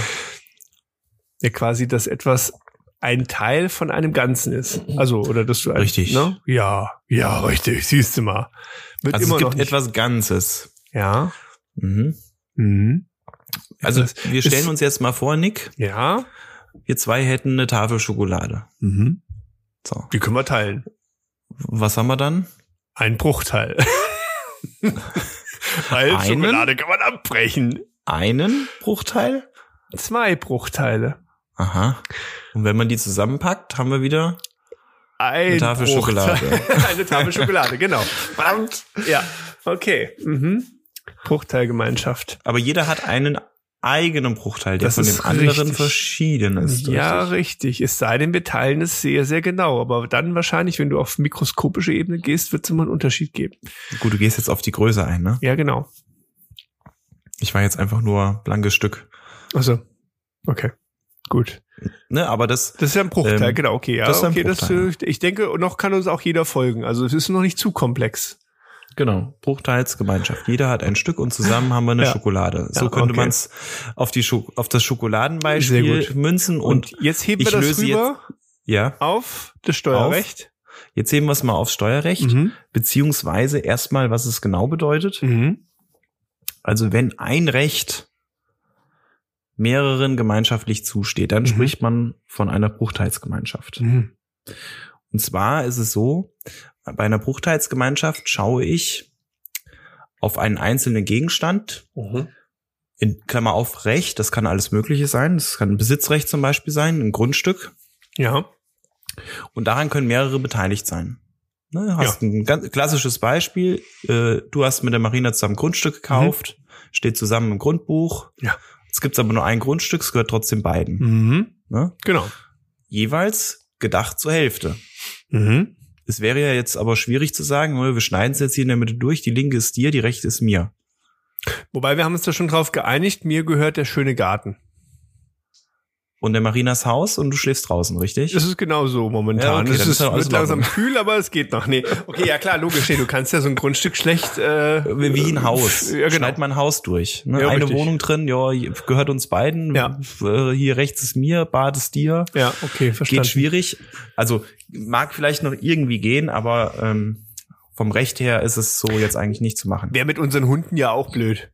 Ja, quasi, dass etwas ein Teil von einem Ganzen ist. Also, oder dass du ein, Richtig. Ne? Ja, ja, richtig. Siehst du mal. Wird Also immer es gibt etwas Ganzes. Ja. Mhm. Mhm. Also Etwas wir stellen uns jetzt mal vor, Nick, Ja. wir zwei hätten eine Tafel Schokolade. Mhm. So. Die können wir teilen. Was haben wir dann? Ein Bruchteil. Weil Einen? Schokolade kann man abbrechen. Einen Bruchteil? Zwei Bruchteile. Aha. Und wenn man die zusammenpackt, haben wir wieder Ein Eine Tafel Bruchteil. Schokolade. Eine Tafel Schokolade, genau. Verdammt. Ja, okay. Mhm. Bruchteilgemeinschaft. Aber jeder hat einen eigenen Bruchteil, der Das von dem anderen richtig. verschieden ist. Ja, richtig? Es sei denn, wir teilen es sehr, sehr genau. Aber dann wahrscheinlich, wenn du auf mikroskopische Ebene gehst, wird es immer einen Unterschied geben. Gut, du gehst jetzt auf die Größe ein, ne? Ja, genau. Ich war jetzt einfach nur blankes Stück. Also, okay. Gut. Ne, aber das, Das ist ja ein Bruchteil, Ähm, genau, okay. Ja, das ist ein okay, das, Bruchteil. äh, ich denke, noch kann uns auch jeder folgen. Also es ist noch nicht zu komplex. Genau, Bruchteilsgemeinschaft. Jeder hat ein Stück und zusammen haben wir eine Ja. Schokolade. So Ja, könnte okay. man es auf die Scho auf das Schokoladenbeispiel münzen und, Und jetzt heben wir das rüber ja, auf das Steuerrecht. jetzt heben wir es mal aufs Steuerrecht, Mhm. beziehungsweise erstmal, was es genau bedeutet. Mhm. Also wenn ein Recht mehreren gemeinschaftlich zusteht, dann Mhm. spricht man von einer Bruchteilsgemeinschaft. Mhm. Und zwar ist es so, bei einer Bruchteilsgemeinschaft schaue ich auf einen einzelnen Gegenstand, Mhm. in Klammer auf Recht, das kann alles Mögliche sein, das kann ein Besitzrecht zum Beispiel sein, ein Grundstück, Ja. und daran können mehrere beteiligt sein. Ne, hast ein ganz klassisches Beispiel, äh, du hast mit der Marina zusammen Grundstück gekauft, steht zusammen im Grundbuch, Ja. es gibt aber nur ein Grundstück, es gehört trotzdem beiden. Mhm. Ne? Genau. Jeweils gedacht zur Hälfte. Mhm. Es wäre ja jetzt aber schwierig zu sagen, wir schneiden es jetzt hier in der Mitte durch, die linke ist dir, die rechte ist mir. Wobei wir haben uns da schon drauf geeinigt, mir gehört der schöne Garten. Und der Marinas Haus und du schläfst draußen, richtig? Das ist genau so momentan. Ja, okay, es ist, wird langsam kühl, aber es geht noch. Nee. Okay, ja klar, logisch. Nee, du kannst ja so ein Grundstück schlecht. Äh, Wie wie ein Haus. Ja, genau. Schneid mal ein Haus durch. Ne? Ja, Eine richtig. Wohnung drin, ja, gehört uns beiden. Ja. Äh, Hier rechts ist mir, Bad ist dir. Ja, okay, verstanden. Geht schwierig. Also mag vielleicht noch irgendwie gehen, aber ähm, vom Recht her ist es so jetzt eigentlich nicht zu machen. Wäre mit unseren Hunden ja auch blöd.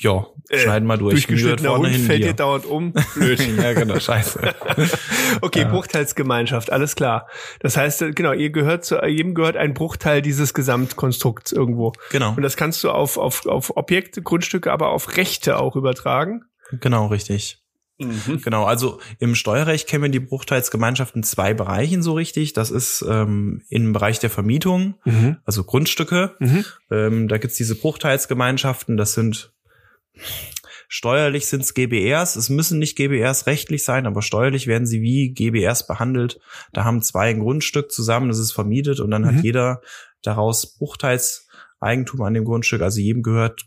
Ja, Äh, schneiden wir durch. Durchgeschnittener Hund hin fällt dir. dauernd um. Blöd. ja, genau, scheiße. Okay, Bruchteilsgemeinschaft, alles klar. Das heißt, äh, genau, ihr gehört zu jedem gehört ein Bruchteil dieses Gesamtkonstrukts irgendwo. Genau, Und das kannst du auf, auf, auf Objekte, Grundstücke, aber auf Rechte auch übertragen. genau, richtig. Genau, also im Steuerrecht kennen wir die Bruchteilsgemeinschaften in zwei Bereichen so richtig. Das ist ähm, im Bereich der Vermietung, Mhm. also Grundstücke. Mhm. Ähm, da gibt's diese Bruchteilsgemeinschaften, das sind steuerlich sind's GBRs. Es müssen nicht GBRs rechtlich sein, aber steuerlich werden sie wie GBRs behandelt. Da haben zwei ein Grundstück zusammen, das ist vermietet und dann Mhm. hat jeder daraus Bruchteilseigentum an dem Grundstück. Also jedem gehört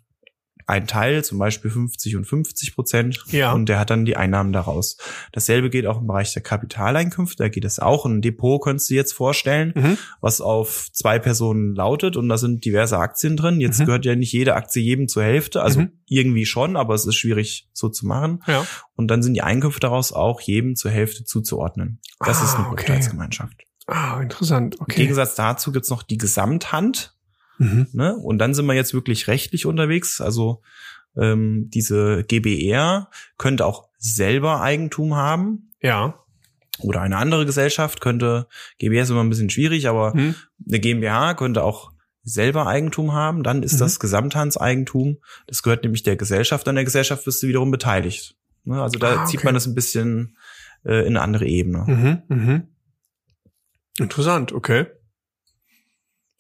ein Teil, zum Beispiel 50 und 50 Prozent. Ja. Und der hat dann die Einnahmen daraus. Dasselbe geht auch im Bereich der Kapitaleinkünfte. Da geht es auch. Ein Depot könntest du jetzt vorstellen Mhm. was auf zwei Personen lautet und da sind diverse Aktien drin. Jetzt Mhm. gehört ja nicht jede Aktie jedem zur Hälfte, also Mhm. irgendwie schon, aber es ist schwierig so zu machen. Ja. Und dann sind die Einkünfte daraus auch jedem zur Hälfte zuzuordnen. Das Ah, ist eine okay. Bruchteilsgemeinschaft. Ah, interessant. Im Okay. Gegensatz dazu gibt's noch die Gesamthand. Mhm. Ne? Und dann sind wir jetzt wirklich rechtlich unterwegs. Also ähm, diese GBR könnte auch selber Eigentum haben. Ja. Oder eine andere Gesellschaft könnte, GBR ist immer ein bisschen schwierig, aber Mhm. eine GmbH könnte auch selber Eigentum haben, dann ist Mhm. das Gesamthandseigentum. Das gehört nämlich der Gesellschaft. An der Gesellschaft bist du wiederum beteiligt. Ne, Also da Ah, zieht okay. man das ein bisschen äh, in eine andere Ebene. Mhm. Mhm. Interessant, okay.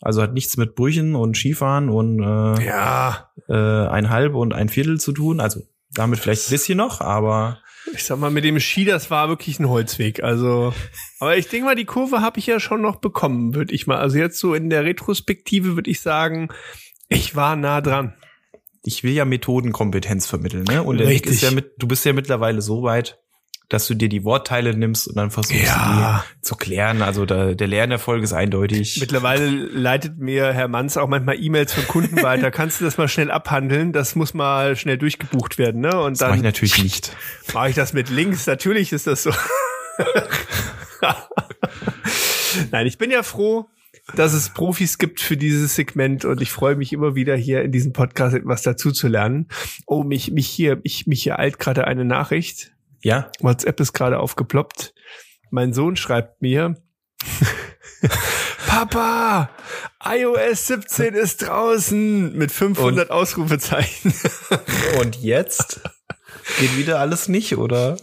Also hat nichts mit Brüchen und Skifahren und äh, Ja, äh, ein halb und ein Viertel zu tun. Also damit vielleicht ein bisschen noch, aber ich sag mal, mit dem Ski, das war wirklich ein Holzweg. Also, aber ich denke mal, die Kurve habe ich ja schon noch bekommen, würde ich mal. Also jetzt so in der Retrospektive würde ich sagen, ich war nah dran. ich will ja Methodenkompetenz vermitteln. Ne? Und Richtig. ist ja mit, du bist ja mittlerweile so weit, dass du dir die Wortteile nimmst und dann versuchst Ja. die zu klären. Also da, der Lernerfolg ist eindeutig. Mittlerweile leitet mir Herr Manz auch manchmal E-Mails von Kunden weiter. Kannst du das mal schnell abhandeln? Das muss mal schnell durchgebucht werden, ne? Und das mache dann ich natürlich nicht. mache ich das mit Links. Natürlich ist das so. Nein, ich bin ja froh, dass es Profis gibt für dieses Segment und ich freue mich immer wieder hier in diesem Podcast etwas dazu zu lernen. Oh, mich, mich hier, ich, mich hier eilt gerade eine Nachricht. Ja, WhatsApp ist gerade aufgeploppt. Mein Sohn schreibt mir, Papa, iOS 17 ist draußen mit 500 Ausrufezeichen. und jetzt geht wieder alles nicht, oder?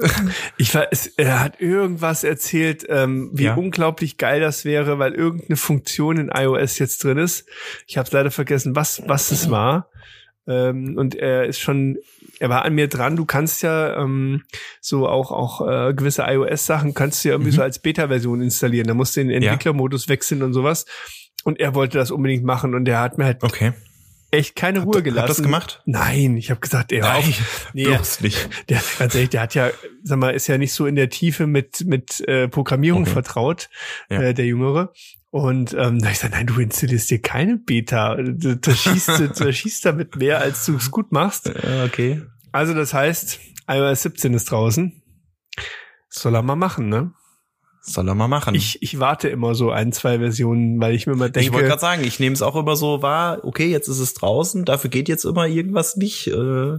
Ich weiß, er hat irgendwas erzählt, ähm, wie Ja. unglaublich geil das wäre, weil irgendeine Funktion in iOS jetzt drin ist. Ich habe leider vergessen, was was es war. Ähm, und er ist schon, er war an mir dran. Du kannst ja ähm, so auch auch äh, gewisse iOS-Sachen kannst du ja irgendwie Mhm. so als Beta-Version installieren. Da musst du den Entwicklermodus wechseln und sowas. Und er wollte das unbedingt machen und er hat mir halt Okay. echt keine Ruhe gelassen. hat das gemacht? Nein, ich habe gesagt, ey, hör auf. Nee, bloß nicht. der, ganz ehrlich, der hat ja, sag mal, ist ja nicht so in der Tiefe mit, mit äh, Programmierung Okay. vertraut, Ja. äh, der Jüngere. Und ähm, da ich gesagt, nein, du installierst dir keine Beta. Du, du, schießt, du, schießt damit mehr, als du es gut machst. Okay. Also das heißt, iOS 17 ist draußen. Soll er mal machen, ne? Soll er mal machen. Ich, ich warte immer so ein, zwei Versionen, weil ich mir immer ich wollte denke, gerade sagen, ich nehme es auch immer so wahr, okay, jetzt ist es draußen, dafür geht jetzt immer irgendwas nicht. Äh,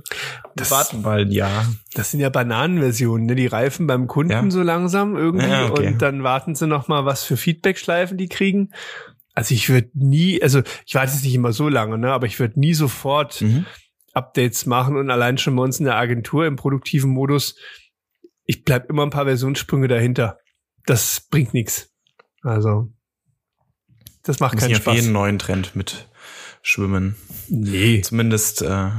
Das- warten mal ein Jahr. das sind ja Bananenversionen, ne? Die reifen beim Kunden Ja. so langsam irgendwie Ja, okay. und dann warten sie noch mal, was für Feedbackschleifen die kriegen. Also ich würde nie, also ich warte jetzt nicht immer so lange, ne? Aber ich würde nie sofort Mhm. Updates machen und allein schon bei uns in der Agentur im produktiven Modus, ich bleib immer ein paar Versionssprünge dahinter. Das bringt nichts. Also das macht keinen nicht auf Spaß. jeden neuen Trend mit schwimmen. Nee. Zumindest äh,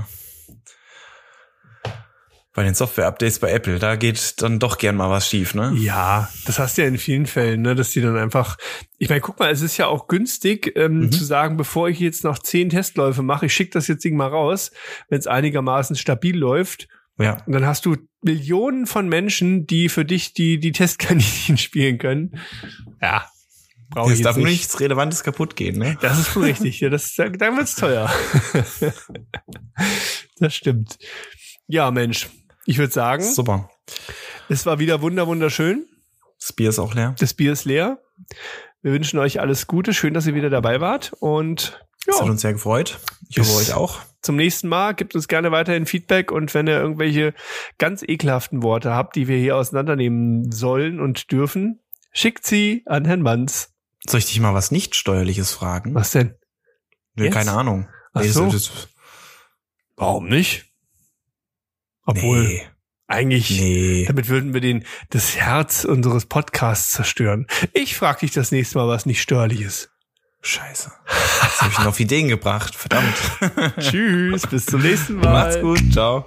bei den Software-Updates bei Apple, da geht dann doch gern mal was schief, ne? Ja, das hast du ja in vielen Fällen, ne, dass die dann einfach. Ich meine, guck mal, es ist ja auch günstig ähm, Mhm. zu sagen, bevor ich jetzt noch zehn Testläufe mache, ich schicke das jetzt Ding mal raus, wenn es einigermaßen stabil läuft, Ja. Und dann hast du Millionen von Menschen, die für dich die, die Testkaninchen spielen können. Ja. Brauche ich Es darf jetzt nicht. nichts Relevantes kaputt gehen, ne? Das ist richtig. Ja, das, dann dann wird's teuer. das stimmt. Ja, Mensch. Ich würde sagen, Super. es war wieder wunder wunderschön. Das Bier ist auch leer. Das Bier ist leer. Wir wünschen euch alles Gute. Schön, dass ihr wieder dabei wart. Und Das hat ja, uns sehr gefreut. Ich hoffe euch auch. zum nächsten Mal. Gebt uns gerne weiterhin Feedback. Und wenn ihr irgendwelche ganz ekelhaften Worte habt, die wir hier auseinandernehmen sollen und dürfen, schickt sie an Herrn Manz. Soll ich dich mal was nicht steuerliches fragen? Was denn? Nö, jetzt? keine Ahnung. Ach das- so. das- Warum nicht? Obwohl, nee, eigentlich, nee. damit würden wir den, das Herz unseres Podcasts zerstören. Ich frage dich das nächste Mal, was nicht störlich ist. Scheiße. Jetzt habe ich auf Ideen gebracht. Verdammt. Tschüss, bis zum nächsten Mal. Macht's gut. Ciao.